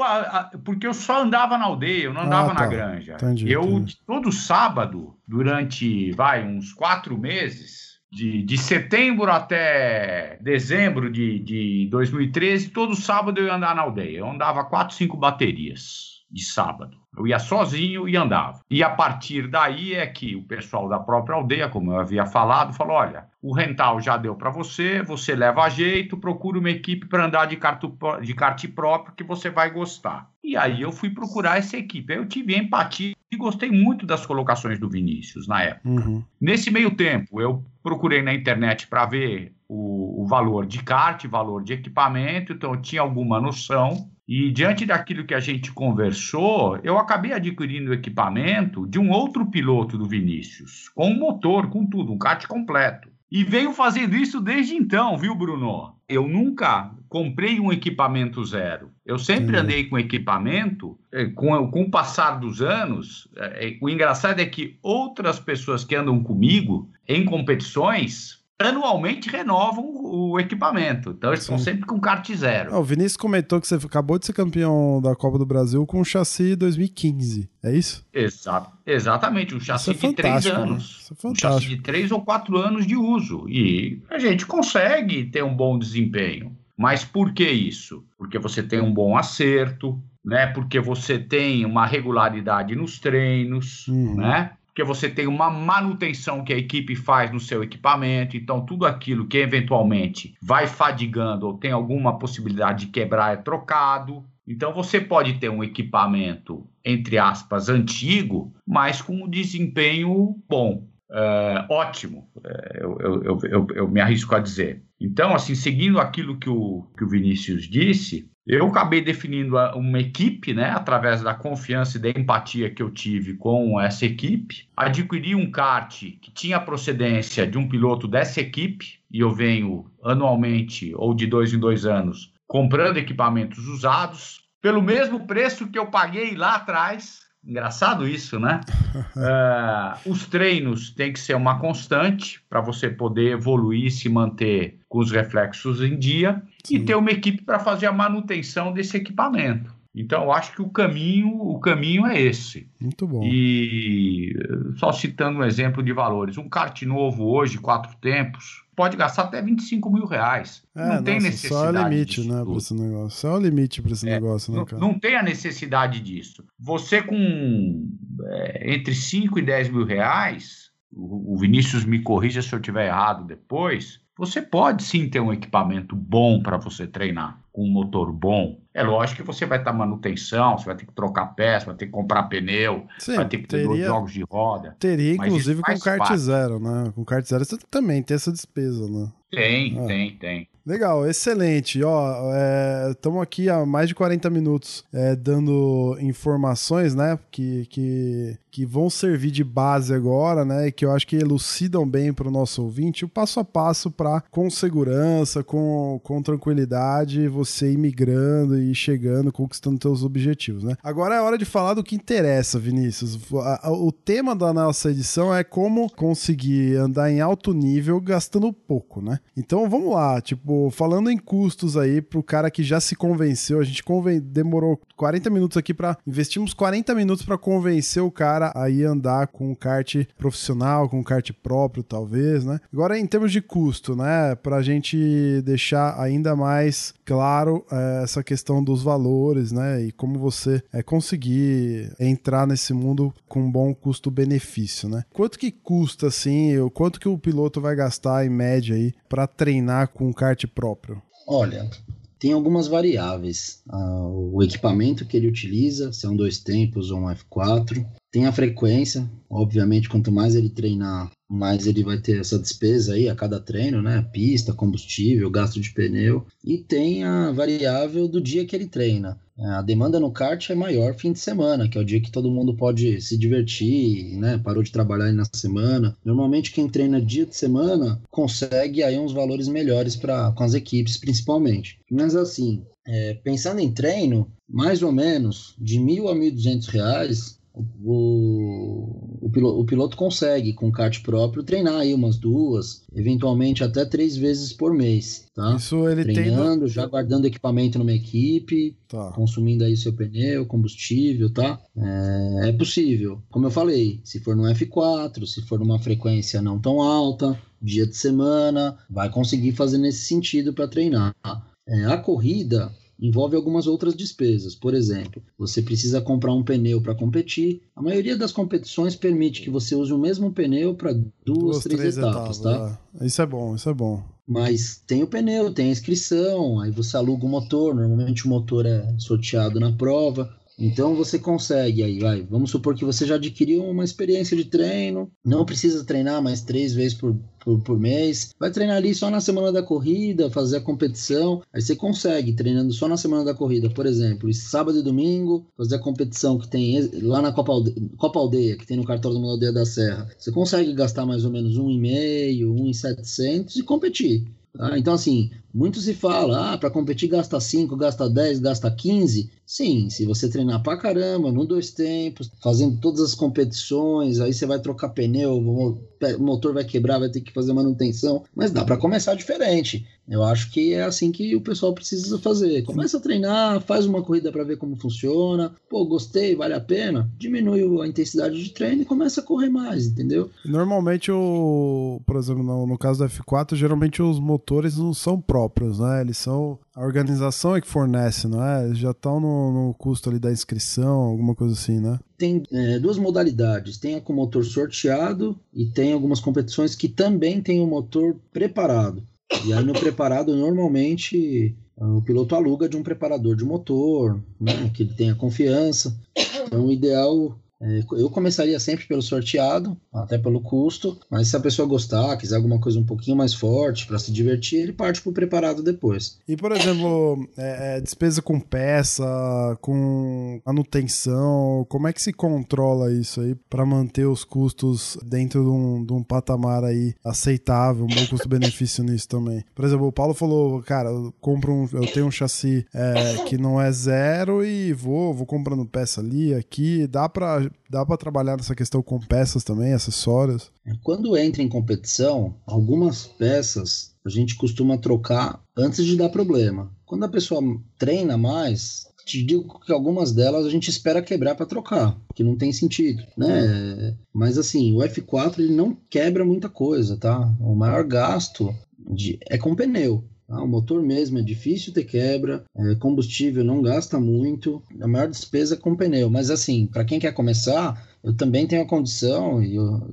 porque eu só andava na aldeia, eu não andava ah, tá. na granja. Entendi, eu, entendi. todo sábado, durante, vai, uns quatro meses... De, de setembro até dezembro de, de 2013, todo sábado eu ia andar na aldeia. Eu andava quatro, cinco baterias de sábado. Eu ia sozinho e andava. E a partir daí é que o pessoal da própria aldeia, como eu havia falado, falou: olha, o rental já deu para você, você leva a jeito, procura uma equipe para andar de, carto, de kart próprio que você vai gostar. E aí eu fui procurar essa equipe. Aí eu tive empatia e gostei muito das colocações do Vinícius na época. Uhum. Nesse meio tempo, eu procurei na internet para ver o, o valor de kart, valor de equipamento, então eu tinha alguma noção. E diante daquilo que a gente conversou, eu acabei adquirindo o equipamento de um outro piloto do Vinícius, com um motor, com tudo, um kart completo. E venho fazendo isso desde então, viu, Bruno? Eu nunca comprei um equipamento zero. Eu sempre andei com equipamento. Eh, com, com o passar dos anos, eh, o engraçado é que outras pessoas que andam comigo em competições anualmente renovam o equipamento. Então eles estão sempre com kart zero. Ah, o Vinícius comentou que você acabou de ser campeão da Copa do Brasil com um chassi 2015. É isso? Exato, exatamente, um chassi é de três né? anos. É um chassi de três ou quatro anos de uso. E a gente consegue ter um bom desempenho. Mas por que isso? Porque você tem um bom acerto, né? Porque você tem uma regularidade nos treinos, uhum. né? Porque você tem uma manutenção que a equipe faz no seu equipamento, então tudo aquilo que eventualmente vai fadigando ou tem alguma possibilidade de quebrar é trocado. Então você pode ter um equipamento, entre aspas, antigo, mas com um desempenho bom. É, ótimo, é, eu, eu, eu, eu, me arrisco a dizer. Então, assim, seguindo aquilo que o, que o Vinícius disse, eu acabei definindo uma equipe, né, através da confiança e da empatia que eu tive com essa equipe. Adquiri um kart que tinha procedência de um piloto dessa equipe, e eu venho anualmente, ou de dois em dois anos, comprando equipamentos usados, pelo mesmo preço que eu paguei lá atrás, Engraçado isso, né? uh, <laughs> os treinos têm que ser uma constante para você poder evoluir e se manter com os reflexos em dia Sim. e ter uma equipe para fazer a manutenção desse equipamento. Então, eu acho que o caminho, o caminho é esse. Muito bom. E só citando um exemplo de valores, um kart novo hoje, quatro tempos, pode gastar até 25 mil reais. É, não tem nossa, necessidade. Só é o limite, né, para esse negócio. Só é o limite para esse é, negócio, né, cara? Não, não tem a necessidade disso. Você com é, entre 5 e 10 mil reais, o, o Vinícius me corrija se eu estiver errado depois, você pode sim ter um equipamento bom para você treinar, com um motor bom. É lógico que você vai estar manutenção, você vai ter que trocar peça, vai ter que comprar pneu, sim, vai ter que ter teria, jogos de roda. Teria, inclusive, com kart parte. zero, né? Com kart zero você também tem essa despesa, né? Tem, ah. tem, tem. Legal, excelente. Ó, estamos é, aqui há mais de 40 minutos é, dando informações, né? Que, que, que vão servir de base agora, né? E que eu acho que elucidam bem para o nosso ouvinte o passo a passo para, com segurança, com, com tranquilidade, você ir migrando e chegando, conquistando seus objetivos, né? Agora é hora de falar do que interessa, Vinícius. O tema da nossa edição é como conseguir andar em alto nível gastando pouco, né? Então vamos lá, tipo falando em custos aí, pro cara que já se convenceu, a gente conven... demorou 40 minutos aqui para investimos 40 minutos para convencer o cara a ir andar com um kart profissional, com um kart próprio, talvez, né? Agora, em termos de custo, né? Pra gente deixar ainda mais claro é, essa questão dos valores, né? E como você é, conseguir entrar nesse mundo com um bom custo-benefício, né? Quanto que custa, assim, o quanto que o piloto vai gastar em média aí para treinar com um kart próprio? Olha, tem algumas variáveis. Ah, o equipamento que ele utiliza, se é um dois tempos ou um F4. Tem a frequência, obviamente, quanto mais ele treinar, mais ele vai ter essa despesa aí a cada treino, né? Pista, combustível, gasto de pneu. E tem a variável do dia que ele treina. A demanda no kart é maior fim de semana, que é o dia que todo mundo pode se divertir, né? Parou de trabalhar na semana. Normalmente quem treina dia de semana consegue aí uns valores melhores para com as equipes, principalmente. Mas assim, é, pensando em treino, mais ou menos de mil a mil duzentos reais o, o, piloto, o piloto consegue, com kart próprio, treinar aí umas duas, eventualmente até três vezes por mês, tá? Isso ele Treinando, tem... já guardando equipamento numa equipe, tá. consumindo aí seu pneu, combustível, tá? É, é possível. Como eu falei, se for no F4, se for numa frequência não tão alta, dia de semana, vai conseguir fazer nesse sentido para treinar. É, a corrida, envolve algumas outras despesas. Por exemplo, você precisa comprar um pneu para competir. A maioria das competições permite que você use o mesmo pneu para duas, duas, três, três etapas, etapas, tá? É. Isso é bom, isso é bom. Mas tem o pneu, tem a inscrição, aí você aluga o motor, normalmente o motor é sorteado na prova. Então você consegue aí, vai. Vamos supor que você já adquiriu uma experiência de treino, não precisa treinar mais três vezes por, por, por, mês. Vai treinar ali só na semana da corrida, fazer a competição. Aí você consegue, treinando só na semana da corrida, por exemplo, sábado e domingo, fazer a competição que tem lá na Copa Aldeia, Copa Aldeia que tem no cartório da Aldeia da Serra. Você consegue gastar mais ou menos um e meio, um e setecentos e competir. Tá? Então, assim, muito se fala, ah, para competir gasta 5, gasta 10, gasta 15. Sim, se você treinar pra caramba, no dois tempos, fazendo todas as competições, aí você vai trocar pneu, o motor vai quebrar, vai ter que fazer manutenção, mas dá para começar diferente. Eu acho que é assim que o pessoal precisa fazer. Começa a treinar, faz uma corrida para ver como funciona. Pô, gostei, vale a pena. Diminui a intensidade de treino e começa a correr mais, entendeu? Normalmente, o, por exemplo, no, no caso do F4, geralmente os motores não são próprios, né? Eles são a organização é que fornece, não é? Eles já estão no, no, custo ali da inscrição, alguma coisa assim, né? Tem é, duas modalidades. Tem a com motor sorteado e tem algumas competições que também tem o motor preparado. E aí no preparado, normalmente, o piloto aluga de um preparador de motor, né, que ele tenha confiança. Então, o ideal eu começaria sempre pelo sorteado, até pelo custo, mas se a pessoa gostar, quiser alguma coisa um pouquinho mais forte para se divertir, ele parte pro preparado depois. E por exemplo, é, é, despesa com peça, com manutenção, como é que se controla isso aí para manter os custos dentro de um, de um patamar aí aceitável, um bom custo-benefício <laughs> nisso também? Por exemplo, o Paulo falou, cara, eu compro um, eu tenho um chassi é, que não é zero e vou, vou comprando peça ali, aqui, dá para dá para trabalhar nessa questão com peças também, acessórios? Quando entra em competição, algumas peças a gente costuma trocar antes de dar problema. Quando a pessoa treina mais, te digo que algumas delas a gente espera quebrar para trocar, que não tem sentido, né? Mas assim, o F4 ele não quebra muita coisa, tá? O maior gasto de, é com pneu. Ah, o motor mesmo é difícil ter quebra, é, combustível não gasta muito, a maior despesa é com pneu. Mas assim, para quem quer começar, eu também tenho a condição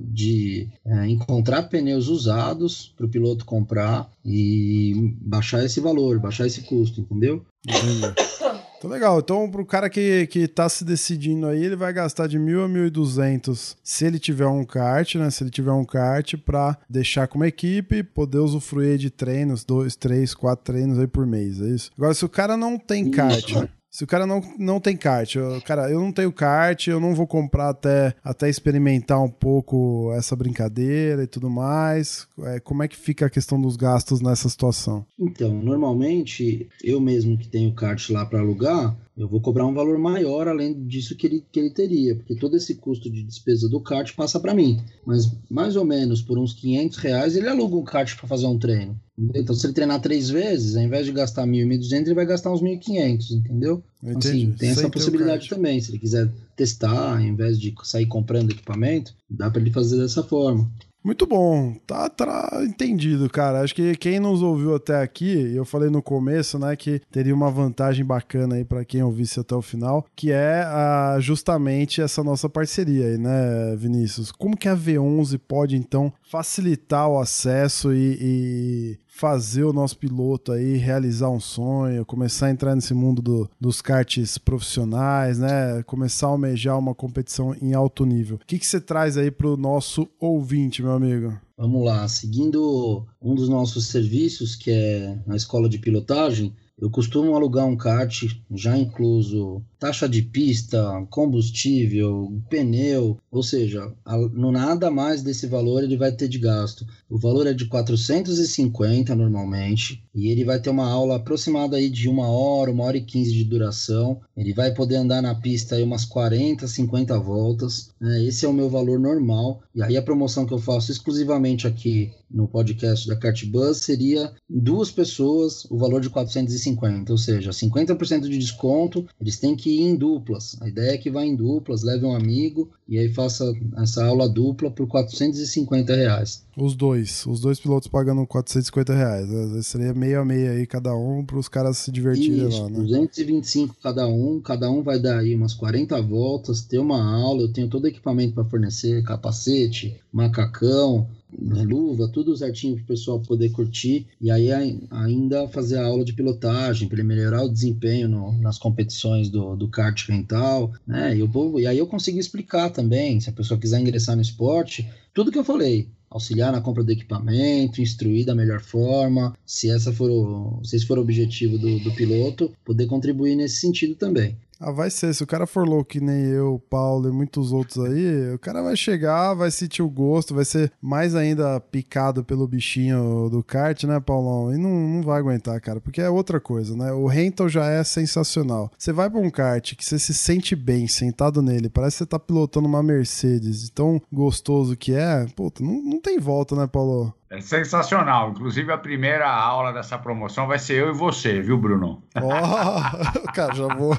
de é, encontrar pneus usados para o piloto comprar e baixar esse valor, baixar esse custo, entendeu? <coughs> Então, legal. Então, pro cara que, que tá se decidindo aí, ele vai gastar de mil a mil e duzentos se ele tiver um kart, né? Se ele tiver um kart pra deixar como equipe, poder usufruir de treinos, dois, três, quatro treinos aí por mês, é isso? Agora, se o cara não tem kart, né? Se o cara não, não tem kart, eu, cara, eu não tenho kart, eu não vou comprar até, até experimentar um pouco essa brincadeira e tudo mais. É, como é que fica a questão dos gastos nessa situação? Então, normalmente, eu mesmo que tenho kart lá para alugar, eu vou cobrar um valor maior além disso que ele, que ele teria, porque todo esse custo de despesa do kart passa para mim. Mas mais ou menos por uns 500 reais ele aluga um kart para fazer um treino. Então, se ele treinar três vezes, ao invés de gastar 1.000 e 1.200, ele vai gastar uns 1.500, entendeu? Então, assim, tem essa possibilidade também. Se ele quiser testar, ao invés de sair comprando equipamento, dá para ele fazer dessa forma. Muito bom, tá, tá entendido, cara. Acho que quem nos ouviu até aqui, eu falei no começo, né, que teria uma vantagem bacana aí para quem ouvisse até o final, que é a, justamente essa nossa parceria aí, né, Vinícius? Como que a V11 pode então facilitar o acesso e, e fazer o nosso piloto aí realizar um sonho, começar a entrar nesse mundo do, dos karts profissionais, né? Começar a almejar uma competição em alto nível. O que, que você traz aí para o nosso ouvinte, meu amigo? Vamos lá, seguindo um dos nossos serviços, que é na escola de pilotagem, eu costumo alugar um kart já incluso taxa de pista, combustível, pneu, ou seja, no nada mais desse valor ele vai ter de gasto. O valor é de 450 normalmente e ele vai ter uma aula aproximada aí de uma hora, uma hora e quinze de duração. Ele vai poder andar na pista aí umas 40, 50 voltas. Né? Esse é o meu valor normal. E aí a promoção que eu faço exclusivamente aqui no podcast da Cartbus seria duas pessoas o valor de 450, ou seja, 50% de desconto. Eles têm que ir em duplas. A ideia é que vá em duplas, leve um amigo e aí faça essa aula dupla por 450 reais. Os dois, os dois pilotos pagando 450 reais. Seria meio a meio aí cada um para os caras se divertirem Isso, lá, né? 225 cada um, cada um vai dar aí umas 40 voltas, ter uma aula, eu tenho todo o equipamento para fornecer, capacete, macacão, luva, tudo certinho para o pessoal poder curtir e aí ainda fazer a aula de pilotagem para ele melhorar o desempenho no, nas competições do, do kart rental, né? E, eu e aí eu consigo explicar também, se a pessoa quiser ingressar no esporte, tudo que eu falei, auxiliar na compra do equipamento, instruir da melhor forma, se essa for o, se esse for o objetivo do, do piloto, poder contribuir nesse sentido também. Ah, vai ser. Se o cara for louco que nem eu, Paulo e muitos outros aí, o cara vai chegar, vai sentir o gosto, vai ser mais ainda picado pelo bichinho do kart, né, Paulão? E não, não vai aguentar, cara, porque é outra coisa, né? O rental já é sensacional. Você vai pra um kart que você se sente bem sentado nele, parece que você tá pilotando uma Mercedes, de tão gostoso que é, puta, não, não tem volta, né, Paulo? É sensacional. Inclusive, a primeira aula dessa promoção vai ser eu e você, viu, Bruno? Ó, oh, <laughs> cara, já vou.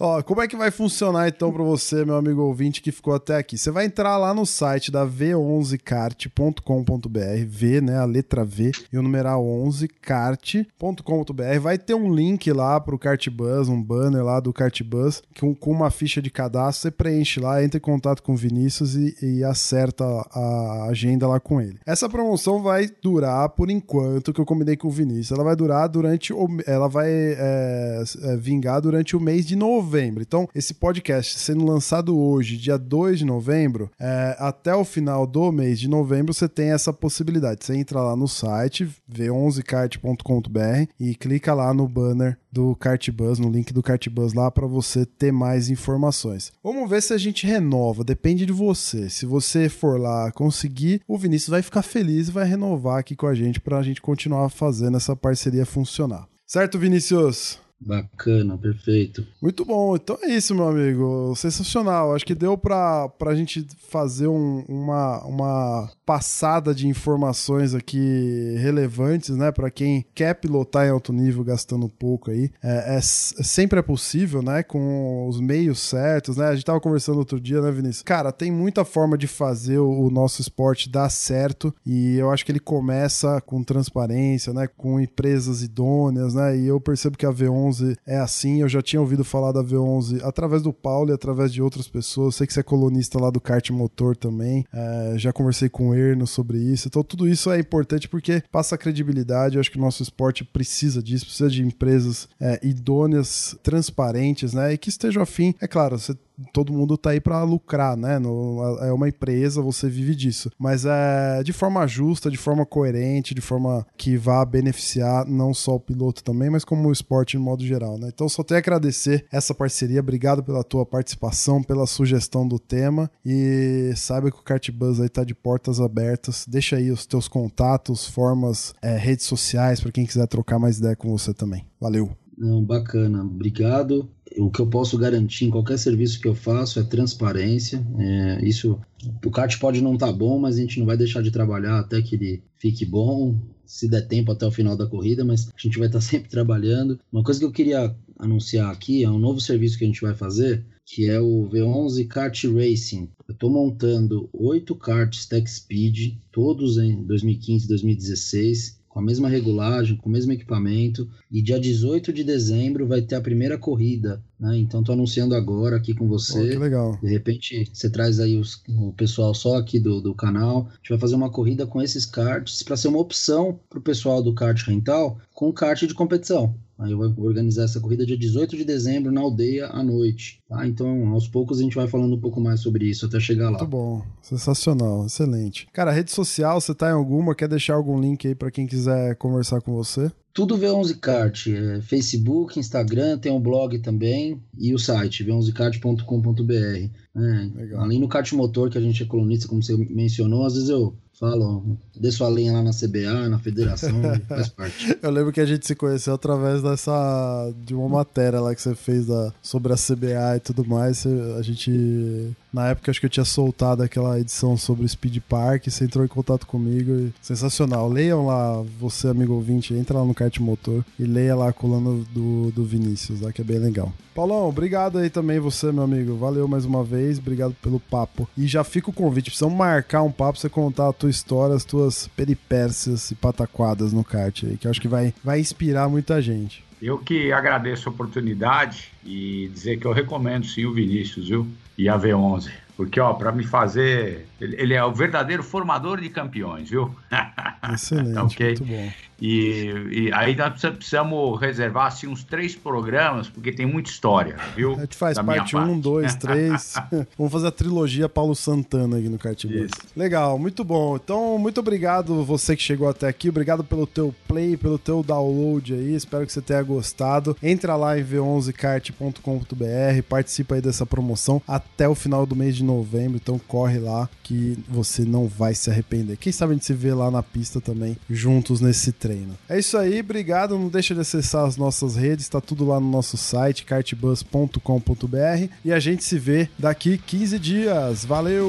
Ó, oh, como é que vai funcionar então para você, meu amigo ouvinte que ficou até aqui? Você vai entrar lá no site da v11kart.com.br, V, né, a letra V e o numeral 11kart.com.br. Vai ter um link lá pro Cartbus, um banner lá do Cartbus com, com uma ficha de cadastro. Você preenche lá, entra em contato com o Vinícius e, e acerta a agenda lá com ele. Essa promoção vai durar por enquanto, que eu combinei com o Vinícius. Ela vai durar durante o. Ela vai é, é, vingar durante o mês de novembro. Então, esse podcast sendo lançado hoje, dia 2 de novembro, é, até o final do mês de novembro, você tem essa possibilidade. Você entra lá no site, v11kart.com.br e clica lá no banner do Cartbus, no link do Cartbus lá para você ter mais informações. Vamos ver se a gente renova, depende de você. Se você for lá conseguir, o Vinícius vai ficar feliz e vai renovar aqui com a gente para a gente continuar fazendo essa parceria funcionar. Certo, Vinícius? Bacana, perfeito. Muito bom. Então é isso, meu amigo. Sensacional. Acho que deu para a gente fazer um, uma, uma passada de informações aqui relevantes, né? Para quem quer pilotar em alto nível gastando pouco aí. É, é, é, sempre é possível, né? Com os meios certos, né? A gente tava conversando outro dia, né, Vinícius? Cara, tem muita forma de fazer o, o nosso esporte dar certo e eu acho que ele começa com transparência, né? Com empresas idôneas, né? E eu percebo que a V11 V11 é assim. Eu já tinha ouvido falar da V11 através do Paulo e através de outras pessoas. Sei que você é colunista lá do kart motor também. É, já conversei com o Erno sobre isso. Então, tudo isso é importante porque passa credibilidade. Eu acho que o nosso esporte precisa disso, precisa de empresas é, idôneas, transparentes, né? E que estejam afim. É claro, você todo mundo tá aí para lucrar, né? No, é uma empresa, você vive disso. Mas é de forma justa, de forma coerente, de forma que vá beneficiar não só o piloto também, mas como o esporte de modo geral, né? Então só tenho a agradecer essa parceria. Obrigado pela tua participação, pela sugestão do tema e saiba que o Cartbus aí tá de portas abertas. Deixa aí os teus contatos, formas, é, redes sociais para quem quiser trocar mais ideia com você também. Valeu. Não, bacana, obrigado o que eu posso garantir em qualquer serviço que eu faço é transparência. É, isso, o kart pode não estar tá bom, mas a gente não vai deixar de trabalhar até que ele fique bom, se der tempo até o final da corrida, mas a gente vai estar tá <laughs> sempre trabalhando. Uma coisa que eu queria anunciar aqui é um novo serviço que a gente vai fazer, que é o V11 Kart Racing. Eu estou montando oito karts Tech Speed, todos em 2015 e 2016 com a mesma regulagem, com o mesmo equipamento. E dia 18 de dezembro vai ter a primeira corrida, né? Então tô anunciando agora aqui com você. Oh, que legal. De repente você traz aí os, o pessoal só aqui do, do canal. A gente vai fazer uma corrida com esses karts para ser uma opção para o pessoal do kart rental com kart de competição. Aí eu vou organizar essa corrida dia 18 de dezembro na aldeia à noite. Tá? Então, aos poucos a gente vai falando um pouco mais sobre isso até chegar lá. Muito bom, sensacional, excelente. Cara, rede social, você tá em alguma? Quer deixar algum link aí para quem quiser conversar com você? Tudo V11 Kart, é Facebook, Instagram, tem um blog também e o site v11kart.com.br. É, além no kart motor, que a gente é colunista, como você mencionou, às vezes eu falo, dê sua linha lá na CBA, na federação, <laughs> faz parte. Eu lembro que a gente se conheceu através dessa de uma matéria lá que você fez da, sobre a CBA e tudo mais. A gente na época acho que eu tinha soltado aquela edição sobre o Speed Park, você entrou em contato comigo. Sensacional. Leiam lá, você amigo ouvinte, entra lá no kart motor e leia lá a coluna do, do Vinícius, lá, que é bem legal. Paulão, obrigado aí também você, meu amigo. Valeu mais uma vez, obrigado pelo papo. E já fica o convite, precisamos marcar um papo, você contar a tua história, as tuas peripécias e pataquadas no kart aí, que eu acho que vai, vai inspirar muita gente. Eu que agradeço a oportunidade e dizer que eu recomendo sim o Vinícius, viu? E a V11. Porque, ó, para me fazer. Ele é o verdadeiro formador de campeões, viu? <laughs> Excelente, okay? muito bom. E, e, aí nós precisamos reservar assim, uns três programas, porque tem muita história, viu? A gente faz da parte 1, um, 2, 3. <laughs> Vamos fazer a trilogia Paulo Santana aqui no Cartbus. Legal, muito bom. Então, muito obrigado você que chegou até aqui. Obrigado pelo teu play, pelo teu download aí. Espero que você tenha gostado. Entra lá em v11kart.com.br, participa aí dessa promoção até o final do mês de novembro. Então corre lá que você não vai se arrepender. Quem sabe a gente se vê lá na pista também, juntos nesse treino treino. É isso aí, obrigado. Não deixa de acessar as nossas redes, está tudo lá no nosso site, cartbus.com.br. E a gente se vê daqui 15 dias. Valeu!